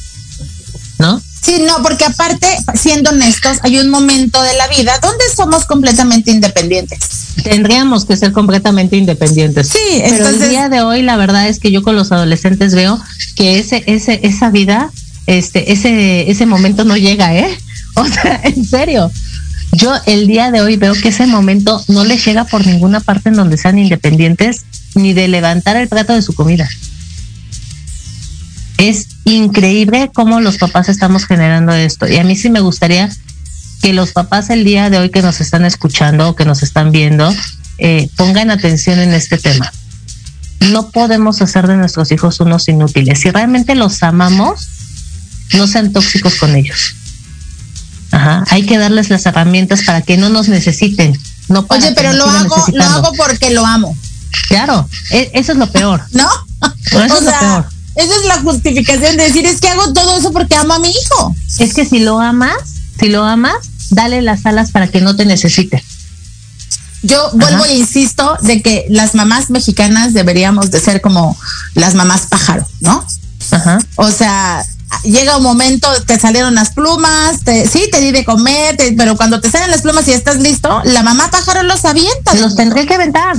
¿No? Sí, no, porque aparte, siendo honestos, hay un momento de la vida donde somos completamente independientes. Tendríamos que ser completamente independientes. Sí, Pero entonces- el día de hoy la verdad es que yo con los adolescentes veo que ese ese esa vida este ese ese momento no llega, ¿eh? O sea, en serio. Yo el día de hoy veo que ese momento no les llega por ninguna parte en donde sean independientes ni de levantar el plato de su comida. Es increíble cómo los papás estamos generando esto. Y a mí sí me gustaría que los papás el día de hoy que nos están escuchando o que nos están viendo eh, pongan atención en este tema. No podemos hacer de nuestros hijos unos inútiles. Si realmente los amamos, no sean tóxicos con ellos. Ajá. Hay que darles las herramientas para que no nos necesiten. No Oye, pero lo hago, lo hago porque lo amo, Claro, e- eso es lo peor. ¿no? Pero eso O es lo peor. Esa es la justificación de decir, es que hago todo eso porque amo a mi hijo. Es que si lo amas, si lo amas, dale las alas para que no te necesite. Yo vuelvo e insisto de que las mamás mexicanas deberíamos de ser como las mamás pájaro, ¿no? Ajá. O sea, llega un momento, te salieron las plumas, te, sí, te di de comer, te- pero cuando te salen las plumas y estás listo, la mamá pájaro los avienta. Los tendré que aventar,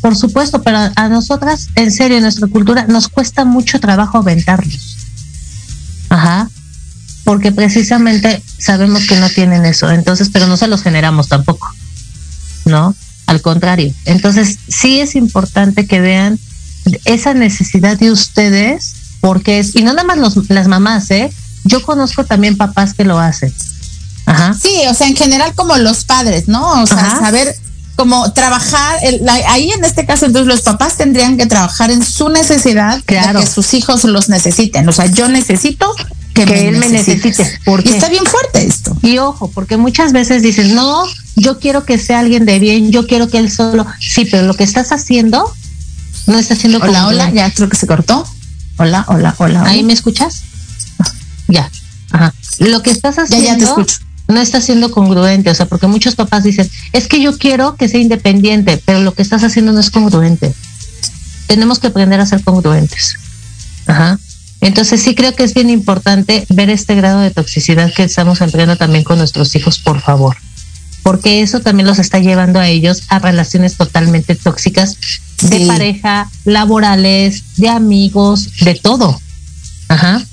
por supuesto, pero a- a nosotras, en serio, en nuestra cultura, nos cuesta mucho trabajo aventarlos. Ajá. Porque precisamente sabemos que no tienen eso, entonces, pero no se los generamos tampoco. ¿No? Al contrario. Entonces, sí es importante que vean esa necesidad de ustedes, porque es, y no nada más los, las mamás, ¿eh? Yo conozco también papás que lo hacen. Ajá. Sí, o sea, en general como los padres, ¿no? O sea, Ajá. saber cómo trabajar, el- la- ahí en este caso entonces los papás tendrían que trabajar en su necesidad Claro. de que sus hijos los necesiten. O sea, yo necesito que, Que él me necesite. ¿Por Y qué? está bien fuerte esto. Y ojo, porque muchas veces dicen, no, yo quiero que sea alguien de bien, yo quiero que él solo. Sí, pero lo que estás haciendo no está haciendo Hola, hola, ya creo que se cortó. Hola, hola, hola. hola. ¿Ahí me escuchas? Ya. Ajá. Lo que estás Ya, haciendo ya te escucho. no está siendo congruente, o sea, porque muchos papás dicen, es que yo quiero que sea independiente, pero lo que estás haciendo no es congruente. Tenemos que aprender a ser congruentes. Ajá. Entonces sí creo que es bien importante ver este grado de toxicidad que estamos empleando también con nuestros hijos, por favor. Porque eso también los está llevando a ellos a relaciones totalmente tóxicas de Sí. pareja, laborales, de amigos, de todo. Ajá.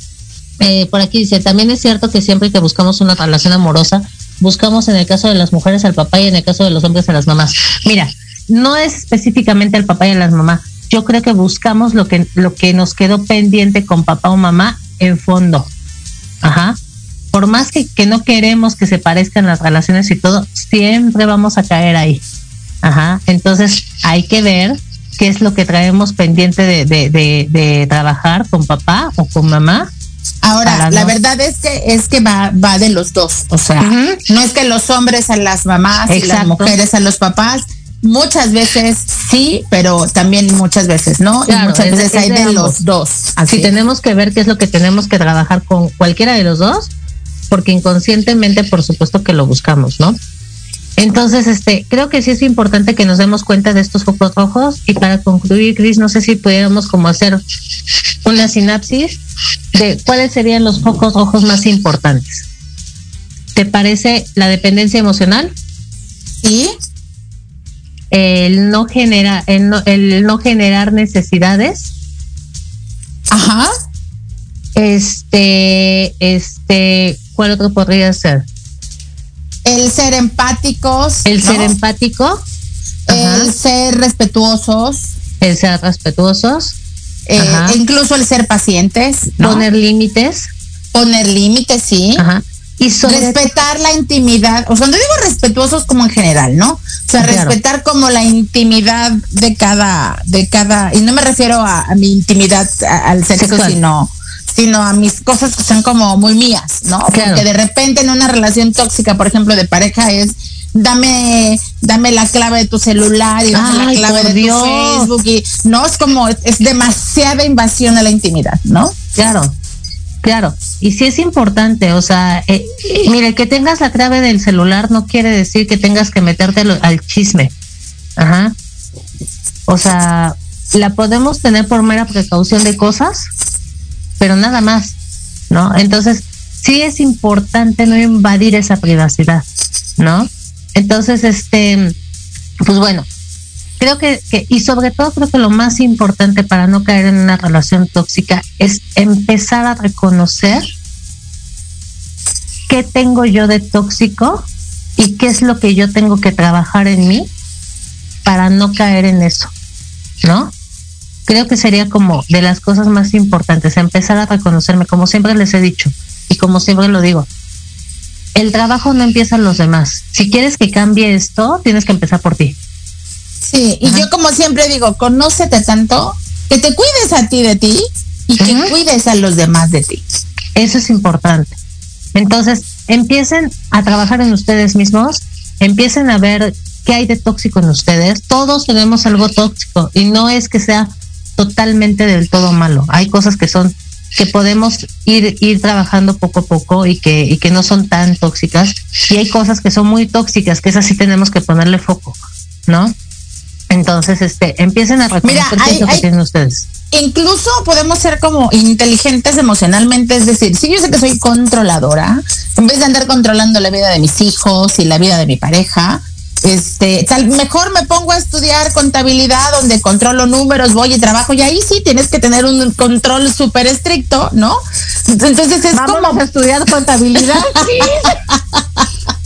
Eh, por aquí dice, también es cierto que siempre que buscamos una relación amorosa, buscamos en el caso de las mujeres al papá y en el caso de los hombres a las mamás. Mira, no es específicamente al papá y a las mamás. Yo creo que buscamos lo que, lo que nos quedó pendiente con papá o mamá en fondo. Ajá. Por más que, que no queremos que se parezcan las relaciones y todo, siempre vamos a caer ahí. Ajá. Entonces hay que ver qué es lo que traemos pendiente de, de, de, de trabajar con papá o con mamá. Ahora, la no- verdad es que es que va, va de los dos. O sea, no es que los hombres a las mamás y las mujeres a los papás. Muchas veces sí, pero también muchas veces no. Claro, y muchas es- veces es hay de los dos. Así Si tenemos que ver qué es lo que tenemos que trabajar con cualquiera de los dos, porque inconscientemente, por supuesto que lo buscamos, ¿no? Entonces, este, creo que sí es importante que nos demos cuenta de estos focos rojos y para concluir, Cris, no sé si pudiéramos como hacer una sinapsis de cuáles serían los focos rojos más importantes. ¿Te parece la dependencia emocional? Sí, El no genera, el no, el no generar necesidades, ajá. este, este, ¿cuál otro podría ser? El ser empáticos. El ¿no? ser empático, Ajá. El ser respetuosos. el ser respetuosos, eh, incluso el ser pacientes. ¿no? poner límites, Poner límites, sí. ajá, y sobre respetar la intimidad, o sea, no digo respetuosos como en general, ¿no? O sea, Claro. respetar como la intimidad de cada, de cada, y no me refiero a, a mi intimidad a- al sexo, Sexual. sino, sino a mis cosas que son como muy mías, ¿no? Claro. Porque de repente en una relación tóxica, por ejemplo, de pareja es dame, dame la clave de tu celular y dame Ay, la clave de Dios. tu Facebook y no es como, es demasiada invasión a la intimidad, ¿no? Claro, claro. Y sí es importante, o sea, eh, mire, que tengas la clave del celular no quiere decir que tengas que meterte al chisme. Ajá. O sea, la podemos tener por mera precaución de cosas, pero nada más, ¿no? Entonces, sí es importante no invadir esa privacidad, ¿no? Entonces, este, pues bueno, creo que, que, y sobre todo creo que lo más importante para no caer en una relación tóxica es empezar a reconocer qué tengo yo de tóxico y qué es lo que yo tengo que trabajar en mí para no caer en eso, ¿no? Creo que sería como de las cosas más importantes, empezar a reconocerme, como siempre les he dicho y como siempre lo digo. El trabajo no empieza en los demás. Si quieres que cambie esto, tienes que empezar por ti. Sí, y Ajá. yo como siempre digo, conócete tanto que te cuides a ti de ti y que cuides a los demás de ti. Eso es importante. Entonces, empiecen a trabajar en ustedes mismos, empiecen a ver qué hay de tóxico en ustedes. Todos tenemos algo tóxico y no es que sea totalmente del todo malo. Hay cosas que son que podemos ir ir trabajando poco a poco y que y que no son tan tóxicas y hay cosas que son muy tóxicas que esas sí tenemos que ponerle foco, ¿no? Entonces, este, empiecen a reconocer Mira, qué hay- es lo que hay- tienen ustedes. Incluso podemos ser como inteligentes emocionalmente, es decir, si yo sé que soy controladora, en vez de andar controlando la vida de mis hijos y la vida de mi pareja, este, tal, mejor me pongo a estudiar contabilidad donde controlo números, voy y trabajo y ahí sí tienes que tener un control súper estricto, ¿no? Entonces es como a estudiar contabilidad.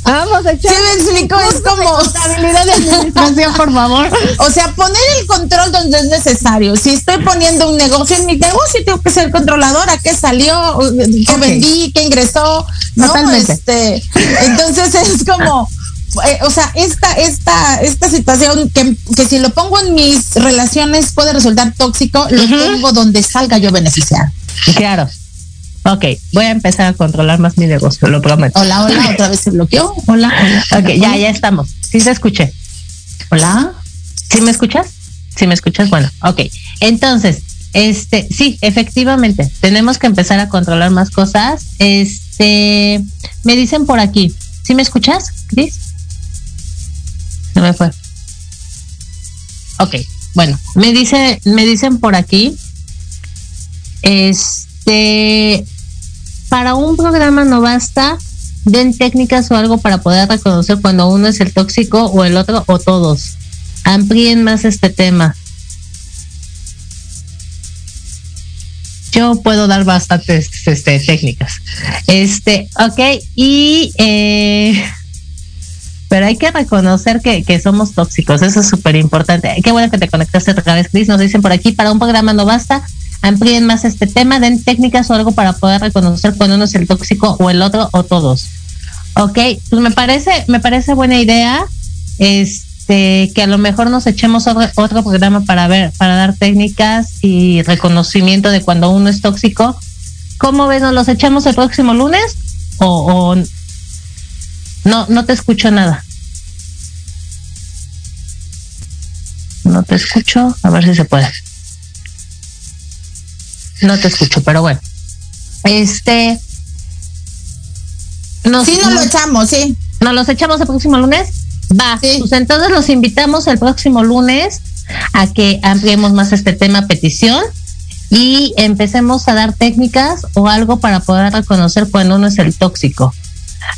Vamos a ¿Sí me explico? Es como contabilidad de administración, por favor. O sea, poner el control donde es necesario. Si estoy poniendo un negocio en mi negocio, tengo que ser controladora. ¿Qué salió? ¿Qué vendí? ¿Qué ingresó? ¿No? Totalmente. Este, entonces es como, eh, o sea, esta, esta, esta situación que, que si lo pongo en mis relaciones puede resultar tóxico, lo pongo donde salga yo beneficiar. Claro. Ok, voy a empezar a controlar más mi negocio, lo prometo. Hola, hola, otra vez se bloqueó. Hola, hola. Ok, ya, ya estamos. Sí te escuché. Hola. ¿Sí me escuchas? ¿Sí me escuchas? Bueno, ok. Entonces, este, sí, efectivamente, tenemos que empezar a controlar más cosas. Este, me dicen por aquí, ¿sí me escuchas, Cris? Me fue. Ok, bueno, me dice, me dicen por aquí, este, para un programa no basta, den técnicas o algo para poder reconocer cuando uno es el tóxico o el otro o todos. Amplíen más este tema. Yo puedo dar bastantes este, técnicas. Este, ok, y eh, pero hay que reconocer que, que somos tóxicos, eso es súper importante. Qué bueno que te conectaste otra vez, Cris. Nos dicen por aquí, para un programa no basta, amplíen más este tema, den técnicas o algo para poder reconocer cuando uno es el tóxico o el otro o todos. Ok, pues me parece, me parece buena idea. Este, que a lo mejor nos echemos otro, otro programa para ver, para dar técnicas y reconocimiento de cuando uno es tóxico. ¿Cómo ves? ¿Nos los echamos el próximo lunes? O, o no, no te escucho nada. No te escucho, a ver si se puede. No te escucho, pero bueno. Este. Nos, Sí, nos lo echamos, sí. ¿Nos los echamos el próximo lunes? Va. Sí. Pues entonces los invitamos el próximo lunes a que ampliemos más este tema petición y empecemos a dar técnicas o algo para poder reconocer cuando uno es el tóxico.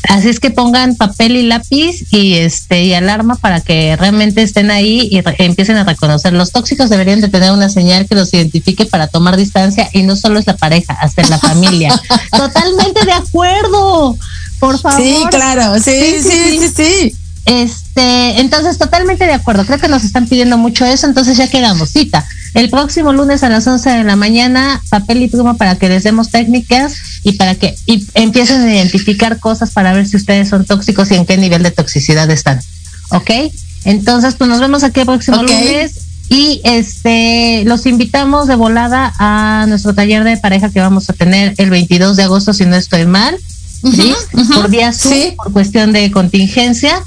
Así es que pongan papel y lápiz y este y alarma para que realmente estén ahí y re- empiecen a reconocer. Los tóxicos deberían de tener una señal que los identifique para tomar distancia y no solo es la pareja, hasta en la familia. Totalmente de acuerdo. Por favor. Sí, claro, sí, sí, sí, sí. Este, entonces totalmente de acuerdo. Creo que nos están pidiendo mucho eso, entonces ya quedamos. Cita. El próximo lunes a las 11 de la mañana, papel y pluma para que les demos técnicas y para que y empiecen a identificar cosas para ver si ustedes son tóxicos y en qué nivel de toxicidad están. ¿Ok? Entonces, pues nos vemos aquí el próximo lunes y este los invitamos de volada a nuestro taller de pareja que vamos a tener el 22 de agosto, si no estoy mal. ¿sí? Por día Zoom, Sí. por cuestión de contingencia.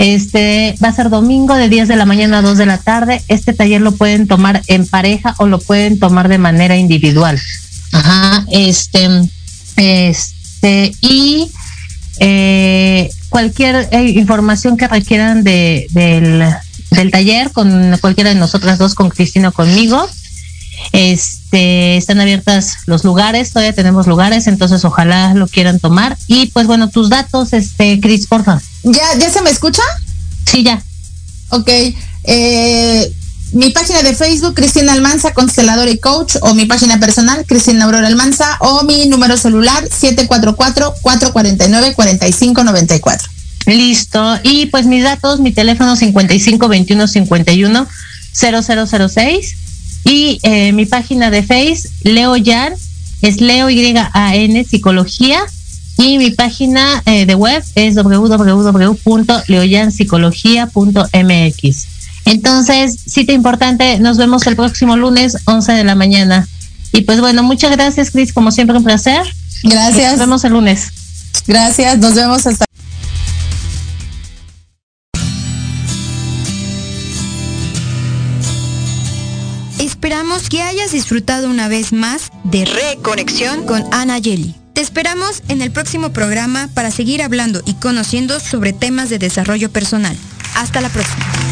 Este va a ser domingo de 10 de la mañana a 2 de la tarde. Este taller lo pueden tomar en pareja o lo pueden tomar de manera individual. Ajá, este, este, y eh, cualquier eh, información que requieran de, del, del taller con cualquiera de nosotras dos, con Cristina o conmigo, este, están abiertas los lugares, todavía tenemos lugares, entonces ojalá lo quieran tomar. Y pues bueno, tus datos, este, Cris, porfa. ¿Ya, ¿Ya se me escucha? Sí, ya. Ok. Eh, mi página de Facebook, Cristina Almanza, consteladora y coach, o mi página personal, Cristina Aurora Almanza, o mi número celular, 744-449-4594. Listo. Y pues mis datos, mi teléfono 55 21 51 0006 y eh, mi página de Face, Leo Yan, es Leo Y A N Psicología y mi página eh, de web es www.leoyanpsicología.mx. Entonces, cita importante, nos vemos el próximo lunes, 11 de la mañana. Y pues bueno, muchas gracias, Cris, como siempre un placer. Gracias. Nos vemos el lunes. Gracias. Nos vemos hasta. Esperamos que hayas disfrutado una vez más de Reconexión con Ana Yeli. Te esperamos en el próximo programa para seguir hablando y conociendo sobre temas de desarrollo personal. Hasta la próxima.